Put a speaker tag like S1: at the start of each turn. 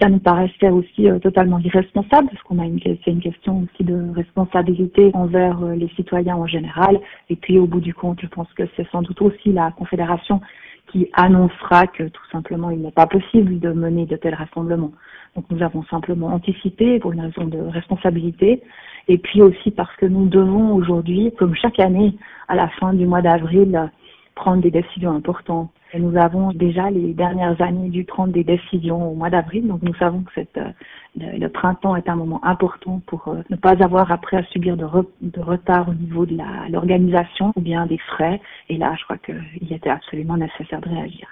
S1: Ça nous paraissait aussi euh, totalement irresponsable parce qu'on a une, c'est une question aussi de responsabilité envers euh, les citoyens en général. Et puis au bout du compte, je pense que c'est sans doute aussi la Confédération qui annoncera que tout simplement il n'est pas possible de mener de tels rassemblements. Donc nous avons simplement anticipé pour une raison de responsabilité et puis aussi parce que nous devons aujourd'hui, comme chaque année, à la fin du mois d'avril, prendre des décisions importantes. Nous avons déjà les dernières années dû prendre des décisions au mois d'avril, donc nous savons que euh, le, printemps est un moment important pour euh, ne pas avoir après à subir de, de retard au niveau de l'organisation ou bien des frais. Et là, je crois qu'il était absolument nécessaire de réagir.